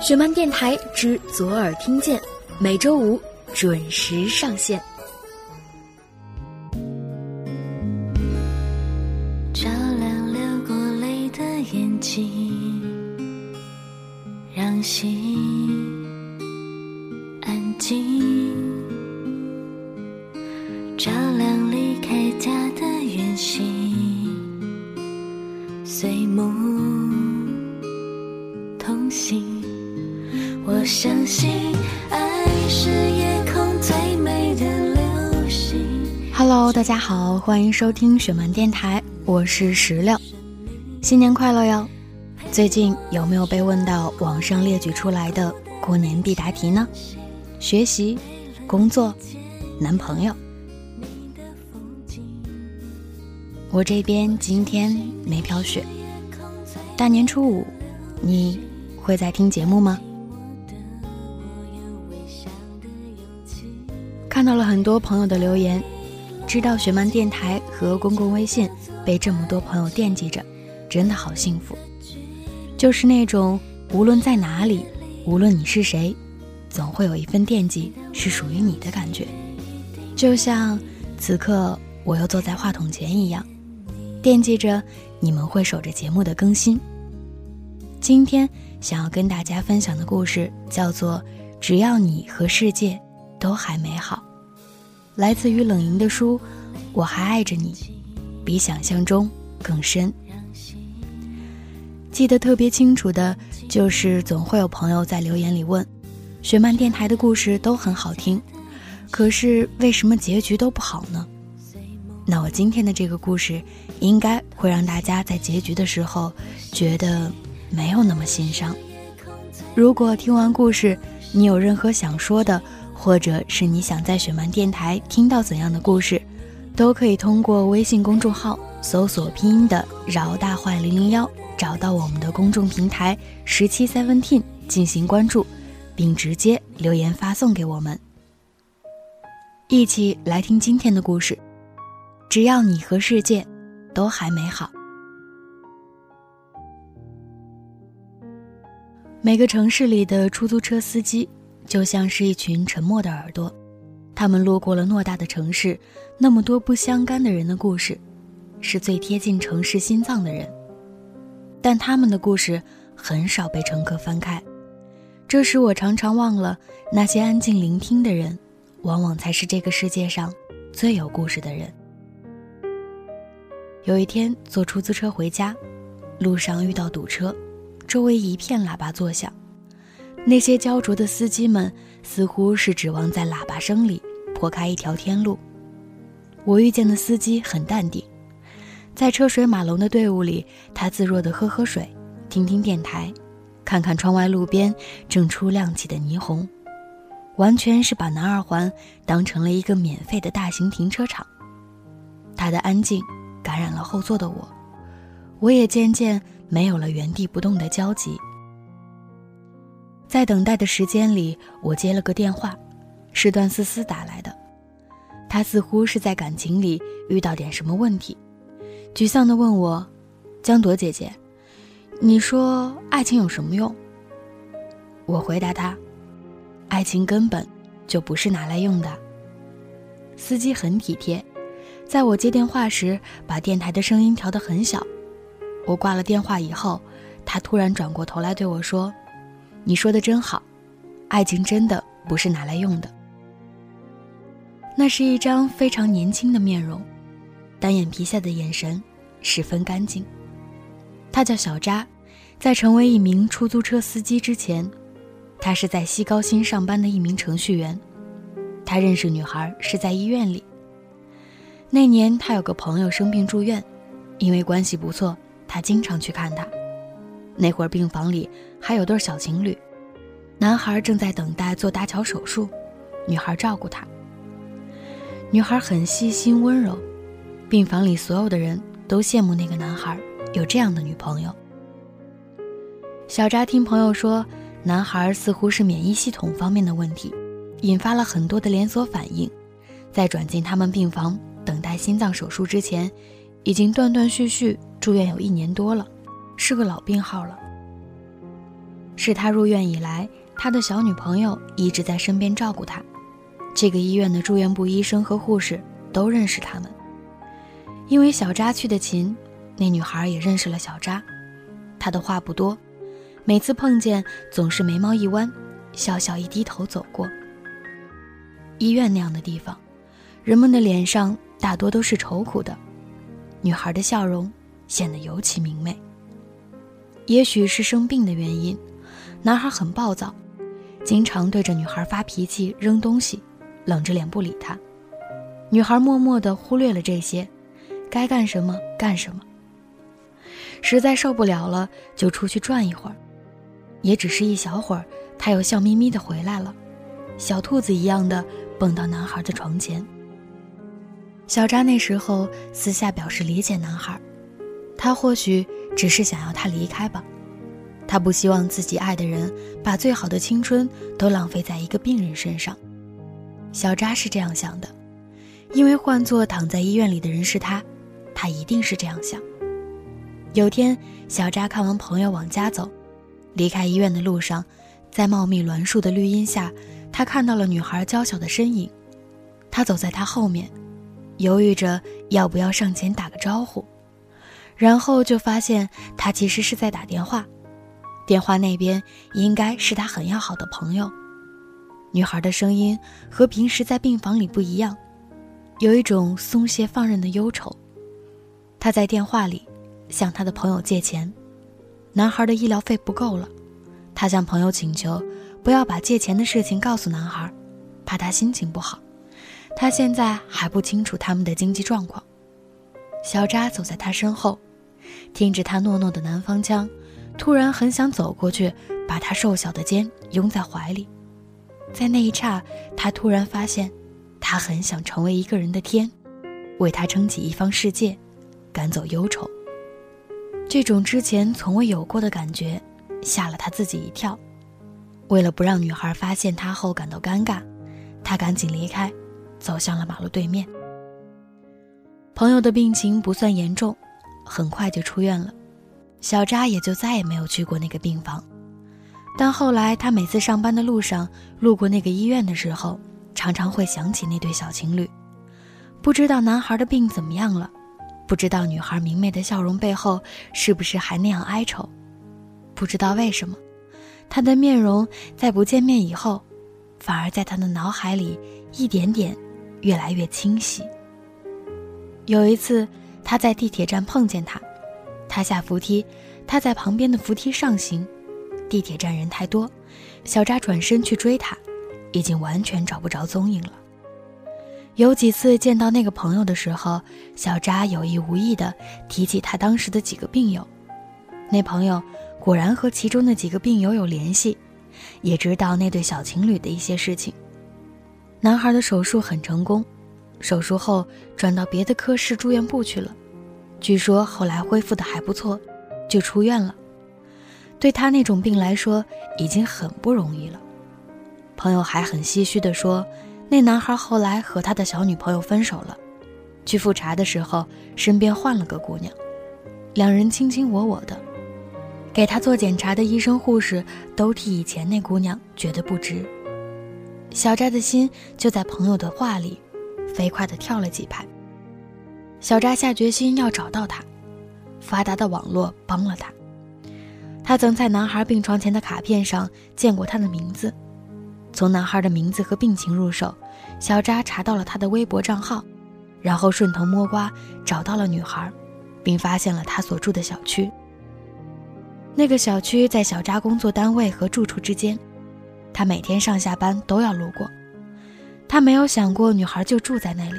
雪漫电台之左耳听见，每周五准时上线。收听雪漫电台，我是石榴，新年快乐哟！最近有没有被问到网上列举出来的过年必答题呢？学习、工作、男朋友。我这边今天没飘雪，大年初五，你会在听节目吗？看到了很多朋友的留言，知道雪漫电台和公共微信被这么多朋友惦记着，真的好幸福。就是那种无论在哪里，无论你是谁，总会有一份惦记是属于你的感觉。就像此刻我又坐在话筒前一样，惦记着你们会守着节目的更新。今天想要跟大家分享的故事叫做《只要你和世界都还美好》。来自于冷莹的书，我还爱着你，比想象中更深。记得特别清楚的就是，总会有朋友在留言里问：“雪漫电台的故事都很好听，可是为什么结局都不好呢？”那我今天的这个故事，应该会让大家在结局的时候觉得没有那么心伤。如果听完故事，你有任何想说的，或者是你想在雪漫电台听到怎样的故事，都可以通过微信公众号搜索拼音的“饶大坏零零幺”，找到我们的公众平台“十七 Seventeen” 进行关注，并直接留言发送给我们。一起来听今天的故事。只要你和世界都还美好。每个城市里的出租车司机。就像是一群沉默的耳朵，他们路过了偌大的城市，那么多不相干的人的故事，是最贴近城市心脏的人。但他们的故事很少被乘客翻开，这使我常常忘了，那些安静聆听的人，往往才是这个世界上最有故事的人。有一天坐出租车回家，路上遇到堵车，周围一片喇叭作响。那些焦灼的司机们似乎是指望在喇叭声里破开一条天路。我遇见的司机很淡定，在车水马龙的队伍里，他自若地喝喝水，听听电台，看看窗外路边正初亮起的霓虹，完全是把南二环当成了一个免费的大型停车场。他的安静感染了后座的我，我也渐渐没有了原地不动的焦急。在等待的时间里，我接了个电话，是段思思打来的。她似乎是在感情里遇到点什么问题，沮丧地问我：“江朵姐姐，你说爱情有什么用？”我回答她：“爱情根本就不是拿来用的。”司机很体贴，在我接电话时把电台的声音调得很小。我挂了电话以后，他突然转过头来对我说。你说的真好，爱情真的不是拿来用的。那是一张非常年轻的面容，单眼皮下的眼神十分干净。他叫小扎，在成为一名出租车司机之前，他是在西高新上班的一名程序员。他认识女孩是在医院里。那年他有个朋友生病住院，因为关系不错，他经常去看他。那会儿病房里还有对小情侣，男孩正在等待做搭桥手术，女孩照顾他。女孩很细心温柔，病房里所有的人都羡慕那个男孩有这样的女朋友。小扎听朋友说，男孩似乎是免疫系统方面的问题，引发了很多的连锁反应，在转进他们病房等待心脏手术之前，已经断断续续住院有一年多了。是个老病号了。是他入院以来，他的小女朋友一直在身边照顾他。这个医院的住院部医生和护士都认识他们。因为小扎去的勤，那女孩也认识了小扎。她的话不多，每次碰见总是眉毛一弯，笑笑一低头走过。医院那样的地方，人们的脸上大多都是愁苦的，女孩的笑容显得尤其明媚。也许是生病的原因，男孩很暴躁，经常对着女孩发脾气、扔东西，冷着脸不理他。女孩默默地忽略了这些。该干什么干什么。实在受不了了，就出去转一会儿，也只是一小会儿，他又笑眯眯的回来了，小兔子一样的蹦到男孩的床前。小扎那时候私下表示理解男孩，他或许只是想要他离开吧，他不希望自己爱的人把最好的青春都浪费在一个病人身上。小扎是这样想的，因为换做躺在医院里的人是他。他一定是这样想。有天，小扎看完朋友往家走，离开医院的路上，在茂密栾树的绿荫下，他看到了女孩娇小的身影。他走在她后面，犹豫着要不要上前打个招呼，然后就发现他其实是在打电话，电话那边应该是他很要好的朋友。女孩的声音和平时在病房里不一样，有一种松懈放任的忧愁。她在电话里向她的朋友借钱，男孩的医疗费不够了，她向朋友请求不要把借钱的事情告诉男孩，怕他心情不好。他现在还不清楚他们的经济状况。小扎走在他身后，听着他糯糯的南方腔，突然很想走过去，把他瘦小的肩拥在怀里。在那一刹，他突然发现，他很想成为一个人的天，为他撑起一方世界。赶走忧愁，这种之前从未有过的感觉，吓了他自己一跳。为了不让女孩发现他后感到尴尬，他赶紧离开，走向了马路对面。朋友的病情不算严重，很快就出院了，小扎也就再也没有去过那个病房。但后来他每次上班的路上路过那个医院的时候，常常会想起那对小情侣，不知道男孩的病怎么样了。不知道女孩明媚的笑容背后是不是还那样哀愁？不知道为什么，他的面容在不见面以后，反而在他的脑海里一点点越来越清晰。有一次，他在地铁站碰见他，他下扶梯，他在旁边的扶梯上行。地铁站人太多，小扎转身去追他，已经完全找不着踪影了。有几次见到那个朋友的时候，小扎有意无意的提起他当时的几个病友。那朋友果然和其中的几个病友有联系，也知道那对小情侣的一些事情。男孩的手术很成功，手术后转到别的科室住院部去了，据说后来恢复的还不错，就出院了。对他那种病来说，已经很不容易了。朋友还很唏嘘地说。那男孩后来和他的小女朋友分手了，去复查的时候，身边换了个姑娘，两人卿卿我我的，给他做检查的医生护士都替以前那姑娘觉得不值。小扎的心就在朋友的话里，飞快地跳了几拍。小扎下决心要找到他，发达的网络帮了他。他曾在男孩病床前的卡片上见过他的名字。从男孩的名字和病情入手，小扎查到了他的微博账号，然后顺藤摸瓜找到了女孩，并发现了他所住的小区。那个小区在小扎工作单位和住处之间，他每天上下班都要路过。他没有想过女孩就住在那里。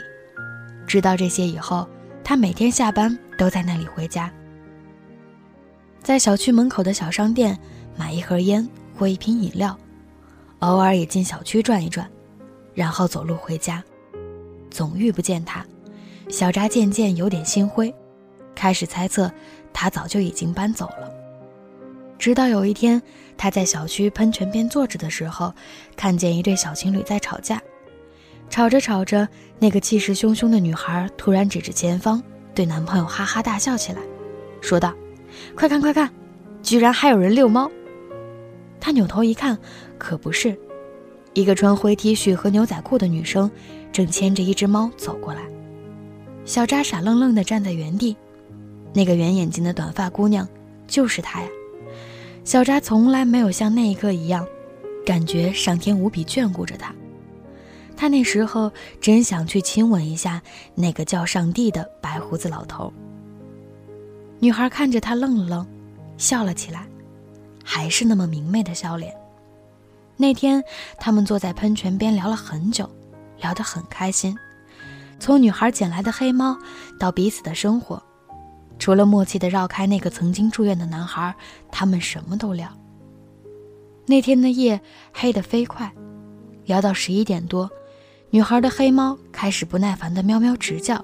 知道这些以后，他每天下班都在那里回家，在小区门口的小商店买一盒烟或一瓶饮料。偶尔也进小区转一转，然后走路回家，总遇不见他。小扎渐渐有点心灰，开始猜测他早就已经搬走了。直到有一天，他在小区喷泉边坐着的时候，看见一对小情侣在吵架。吵着吵着，那个气势汹汹的女孩突然指着前方，对男朋友哈哈大笑起来，说道：“快看快看，居然还有人遛猫！”他扭头一看，可不是，一个穿灰 T 恤和牛仔裤的女生，正牵着一只猫走过来。小扎傻愣愣地站在原地，那个圆眼睛的短发姑娘，就是她呀。小扎从来没有像那一刻一样，感觉上天无比眷顾着他。他那时候真想去亲吻一下那个叫上帝的白胡子老头。女孩看着他愣了愣，笑了起来，还是那么明媚的笑脸。那天他们坐在喷泉边聊了很久，聊得很开心，从女孩捡来的黑猫到彼此的生活，除了默契的绕开那个曾经住院的男孩，他们什么都聊。那天的夜黑得飞快，聊到十一点多。女孩的黑猫开始不耐烦的喵喵直叫，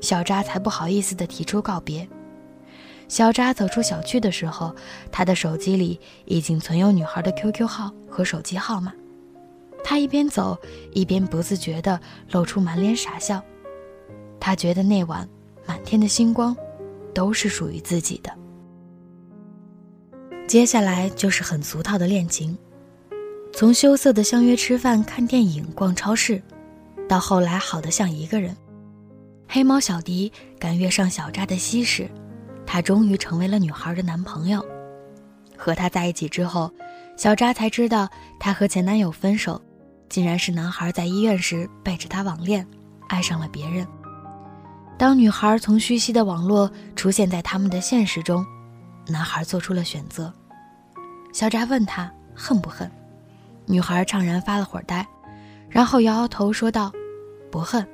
小扎才不好意思的提出告别。小扎走出小区的时候，他的手机里已经存有女孩的 QQ 号和手机号码。他一边走一边不自觉地露出满脸傻笑。他觉得那晚满天的星光，都是属于自己的。接下来就是很俗套的恋情，从羞涩的相约吃饭、看电影、逛超市。到后来好的像一个人，黑猫小迪敢跃上小扎的膝时，他终于成为了女孩的男朋友。和他在一起之后，小扎才知道他和前男友分手，竟然是男孩在医院时背着她网恋，爱上了别人。当女孩从虚熙的网络出现在他们的现实中，男孩做出了选择。小扎问他恨不恨，女孩怅然发了会儿呆。然后摇摇头说道：“不恨，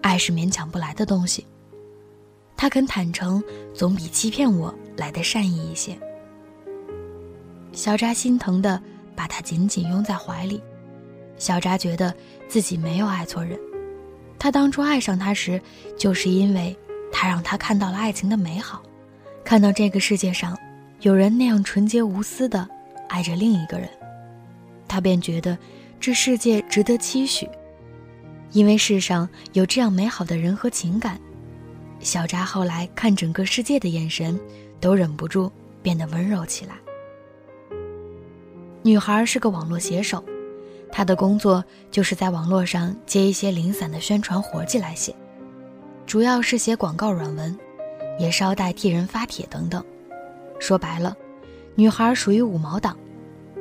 爱是勉强不来的东西。他肯坦诚，总比欺骗我来的善意一些。”小扎心疼的把他紧紧拥在怀里。小扎觉得自己没有爱错人，他当初爱上他时，就是因为他让他看到了爱情的美好，看到这个世界上有人那样纯洁无私的爱着另一个人，他便觉得。这世界值得期许，因为世上有这样美好的人和情感。小扎后来看整个世界的眼神，都忍不住变得温柔起来。女孩是个网络写手，她的工作就是在网络上接一些零散的宣传活计来写，主要是写广告软文，也捎带替人发帖等等。说白了，女孩属于五毛党，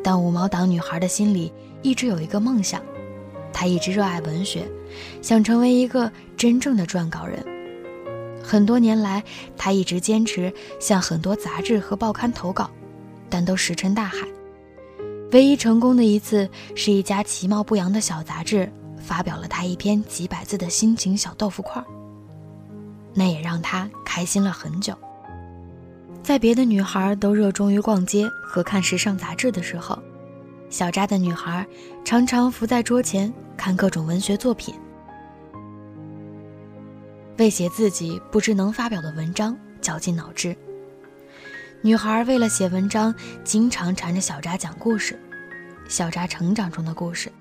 但五毛党女孩的心里。一直有一个梦想，她一直热爱文学，想成为一个真正的撰稿人。很多年来，他一直坚持向很多杂志和报刊投稿，但都石沉大海。唯一成功的一次，是一家其貌不扬的小杂志发表了他一篇几百字的心情小豆腐块那也让他开心了很久。在别的女孩都热衷于逛街和看时尚杂志的时候，小扎的女孩常常伏在桌前看各种文学作品，为写自己不知能发表的文章绞尽脑汁。女孩为了写文章，经常缠着小扎讲故事，小扎成长中的故事，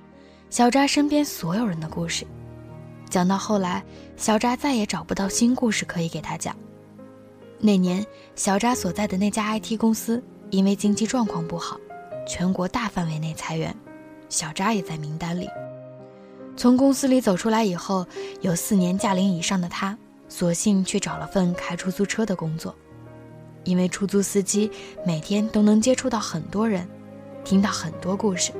小扎身边所有人的故事。讲到后来，小扎再也找不到新故事可以给他讲。那年，小扎所在的那家 IT 公司因为经济状况不好。全国大范围内裁员，小扎也在名单里。从公司里走出来以后，有四年驾龄以上的他，索性去找了份开出租车的工作。因为出租司机每天都能接触到很多人，听到很多故事。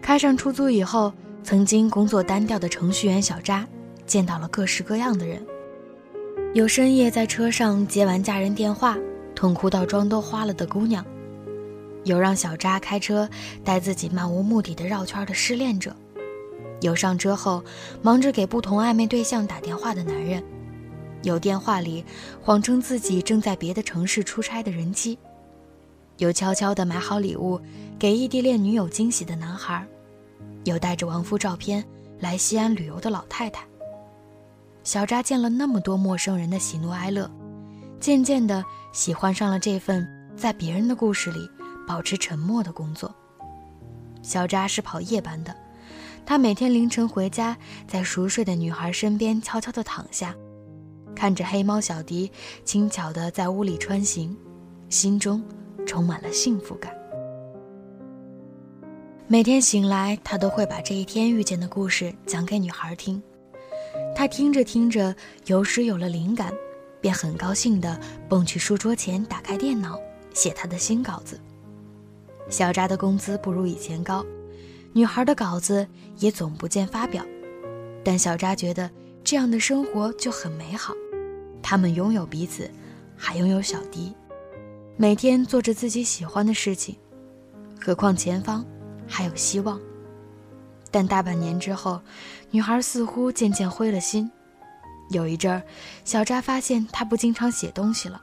开上出租以后，曾经工作单调的程序员小扎，见到了各式各样的人。有深夜在车上接完家人电话，痛哭到妆都花了的姑娘。有让小扎开车带自己漫无目的的绕圈的失恋者，有上车后忙着给不同暧昧对象打电话的男人，有电话里谎称自己正在别的城市出差的人妻，有悄悄的买好礼物给异地恋女友惊喜的男孩，有带着亡夫照片来西安旅游的老太太。小扎见了那么多陌生人的喜怒哀乐，渐渐的喜欢上了这份在别人的故事里。保持沉默的工作。小扎是跑夜班的，他每天凌晨回家，在熟睡的女孩身边悄悄地躺下，看着黑猫小迪轻巧地在屋里穿行，心中充满了幸福感。每天醒来，他都会把这一天遇见的故事讲给女孩听。他听着听着，有时有了灵感，便很高兴地蹦去书桌前，打开电脑，写他的新稿子。小扎的工资不如以前高，女孩的稿子也总不见发表，但小扎觉得这样的生活就很美好。他们拥有彼此，还拥有小迪，每天做着自己喜欢的事情。何况前方……还有希望，但大半年之后，女孩似乎渐渐灰了心。有一阵儿，小扎发现她不经常写东西了，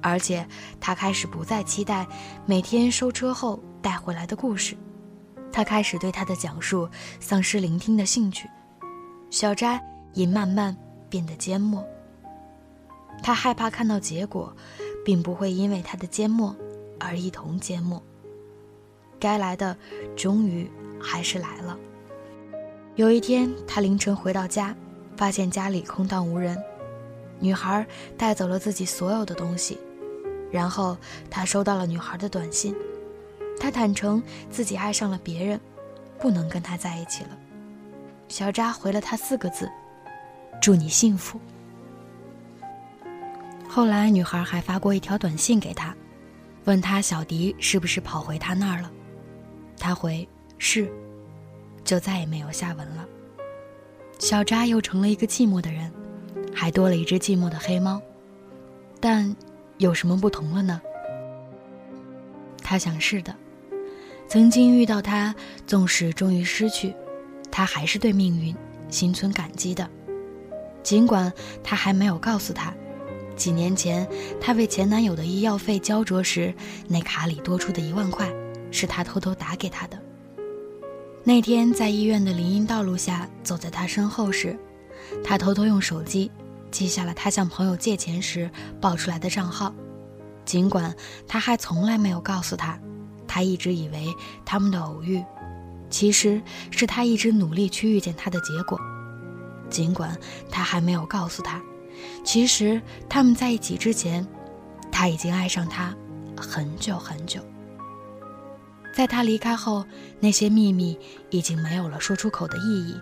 而且她开始不再期待每天收车后带回来的故事。他开始对他的讲述丧失聆听的兴趣。小斋也慢慢变得缄默。他害怕看到结果，并不会因为他的缄默而一同缄默。该来的，终于还是来了。有一天，他凌晨回到家，发现家里空荡无人，女孩带走了自己所有的东西。然后他收到了女孩的短信，他坦诚自己爱上了别人，不能跟他在一起了。小扎回了他四个字：“祝你幸福。”后来，女孩还发过一条短信给他，问他小迪是不是跑回他那儿了。他回是，就再也没有下文了。小扎又成了一个寂寞的人，还多了一只寂寞的黑猫。但有什么不同了呢？他想是的。曾经遇到他，纵使终于失去，他还是对命运心存感激的。尽管他还没有告诉他，几年前他为前男友的医药费焦灼时，那卡里多出的一万块。是他偷偷打给他的。那天在医院的林荫道路下，走在他身后时，他偷偷用手机记下了他向朋友借钱时报出来的账号。尽管他还从来没有告诉他，他一直以为他们的偶遇，其实是他一直努力去遇见他的结果。尽管他还没有告诉他，其实他们在一起之前，他已经爱上他很久很久。在他离开后，那些秘密已经没有了说出口的意义。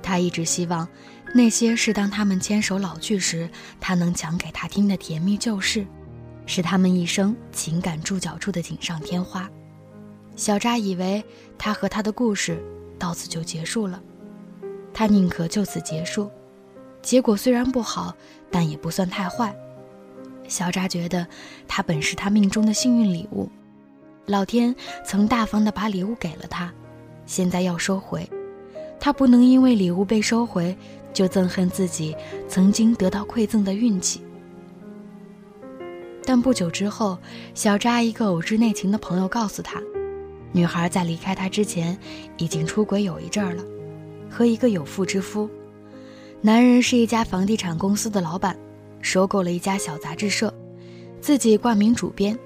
他一直希望，那些是当他们牵手老去时，他能讲给他听的甜蜜旧事，是他们一生情感注脚处的锦上添花。小扎以为他和他的故事到此就结束了，他宁可就此结束。结果虽然不好，但也不算太坏。小扎觉得，他本是他命中的幸运礼物。老天曾大方地把礼物给了他，现在要收回，他不能因为礼物被收回就憎恨自己曾经得到馈赠的运气。但不久之后，小扎一个偶知内情的朋友告诉他，女孩在离开他之前已经出轨有一阵儿了，和一个有妇之夫。男人是一家房地产公司的老板，收购了一家小杂志社，自己冠名主编。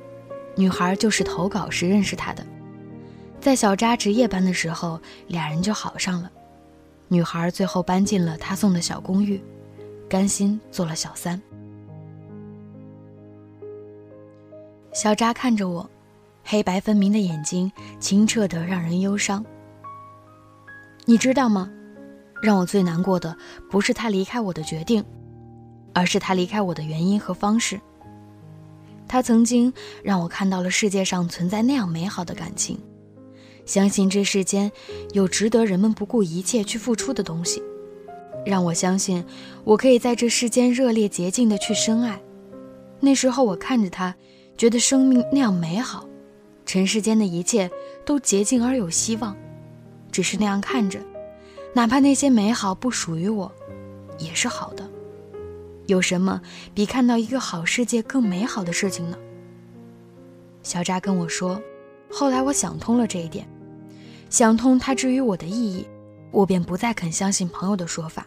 女孩就是投稿时认识他的，在小扎值夜班的时候，俩人就好上了。女孩最后搬进了他送的小公寓，甘心做了小三。小扎看着我，黑白分明的眼睛清澈的让人忧伤。你知道吗？让我最难过的不是他离开我的决定，而是他离开我的原因和方式。他曾经让我看到了世界上存在那样美好的感情，相信这世间有值得人们不顾一切去付出的东西，让我相信我可以在这世间热烈洁净的去深爱。那时候我看着他，觉得生命那样美好，尘世间的一切都洁净而有希望。只是那样看着，哪怕那些美好不属于我，也是好的。有什么比看到一个好世界更美好的事情呢？小扎跟我说，后来我想通了这一点，想通他至于我的意义，我便不再肯相信朋友的说法。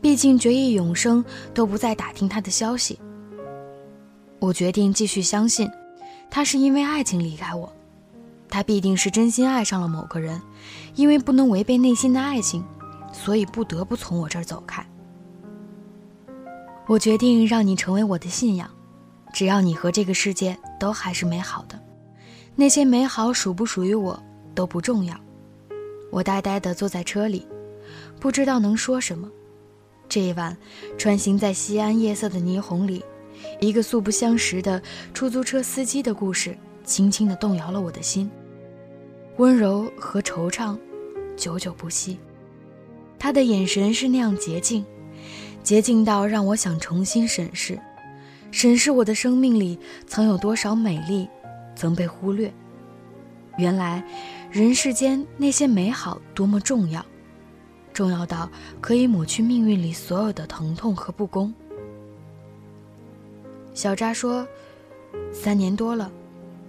毕竟绝意永生都不再打听他的消息。我决定继续相信，他是因为爱情离开我，他必定是真心爱上了某个人，因为不能违背内心的爱情，所以不得不从我这儿走开。我决定让你成为我的信仰，只要你和这个世界都还是美好的，那些美好属不属于我，都不重要。我呆呆地坐在车里，不知道能说什么。这一晚，穿行在西安夜色的霓虹里，一个素不相识的出租车司机的故事，轻轻地动摇了我的心。温柔和惆怅，久久不息。他的眼神是那样洁净，洁净到让我想重新审视，审视我的生命里曾有多少美丽，曾被忽略。原来，人世间那些美好多么重要。重要到可以抹去命运里所有的疼痛和不公。小扎说：“三年多了，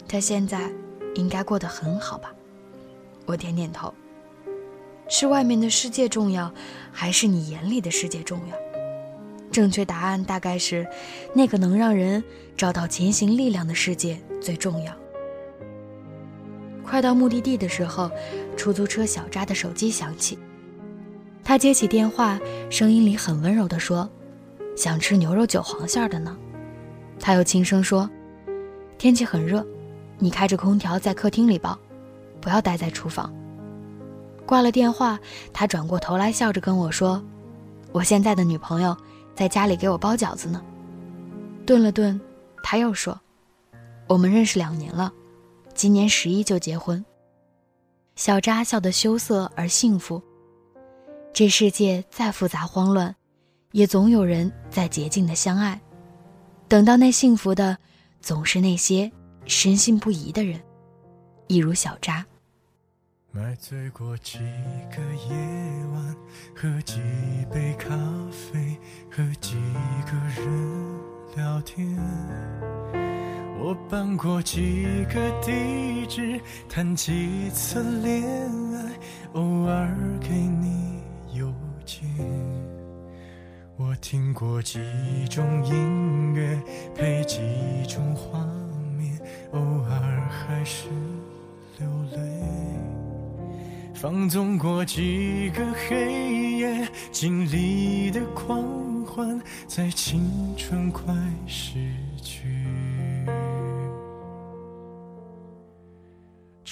他现在应该过得很好吧？”我点点头。是外面的世界重要，还是你眼里的世界重要？正确答案大概是，那个能让人找到前行力量的世界最重要。快到目的地的时候，出租车小扎的手机响起。他接起电话，声音里很温柔地说：“想吃牛肉韭黄馅的呢。”他又轻声说：“天气很热，你开着空调在客厅里包，不要待在厨房。”挂了电话，他转过头来笑着跟我说：“我现在的女朋友在家里给我包饺子呢。”顿了顿，他又说：“我们认识两年了，今年十一就结婚。”小扎笑得羞涩而幸福。这世界再复杂慌乱，也总有人在洁净的相爱。等到那幸福的，总是那些深信不疑的人，一如小扎。买醉过几个夜晚，喝几杯咖啡，和几个人聊天。我搬过几个地址，谈几次恋爱，偶尔给你。我听过几种音乐，配几种画面，偶尔还是流泪。放纵过几个黑夜，经历的狂欢，在青春快逝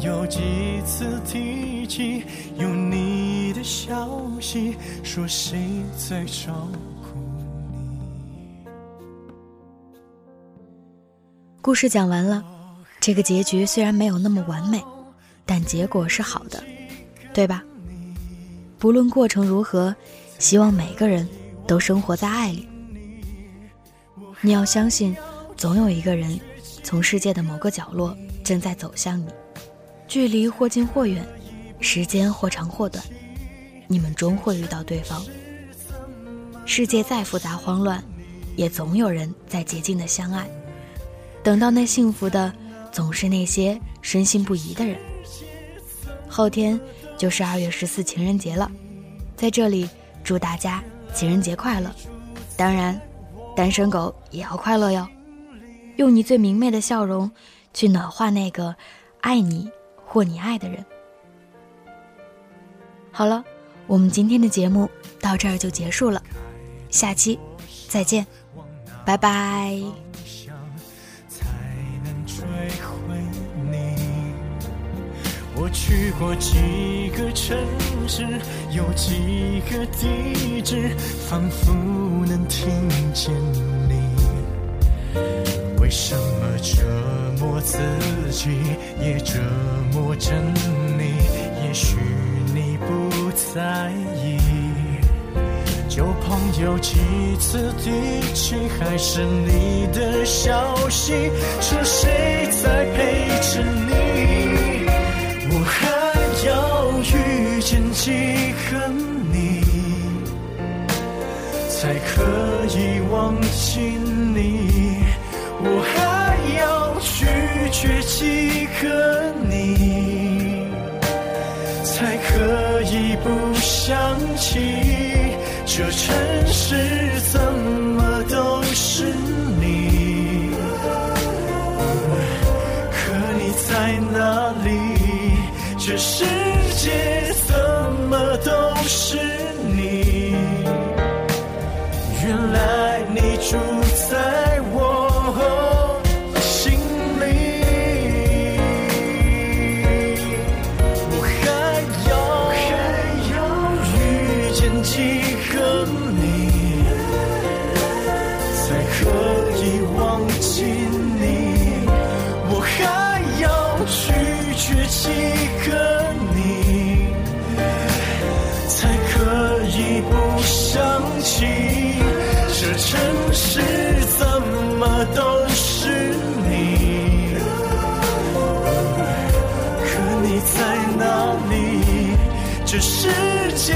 有几次提起有你的消息，说谁在照顾你？故事讲完了，这个结局虽然没有那么完美，但结果是好的，对吧？不论过程如何，希望每个人都生活在爱里。你要相信，总有一个人从世界的某个角落。正在走向你，距离或近或远，时间或长或短，你们终会遇到对方。世界再复杂慌乱，也总有人在竭尽的相爱。等到那幸福的，总是那些深信不疑的人。后天就是二月十四情人节了，在这里祝大家情人节快乐！当然，单身狗也要快乐哟，用你最明媚的笑容。去暖化那个爱你或你爱的人。好了，我们今天的节目到这儿就结束了，下期再见，拜拜。我去过几个城市，有几个地址，仿佛能听见你。为什么折磨自己，也折磨着你？也许你不在意。旧朋友几次提起，还是你的消息，说谁在陪着你？我还要遇见几个你，才可以忘记你？我还要拒绝。几个你，才可以不想起这城市怎么都是你？可你在哪里？这世界怎么都是是怎么都是你？可你在哪里？这世界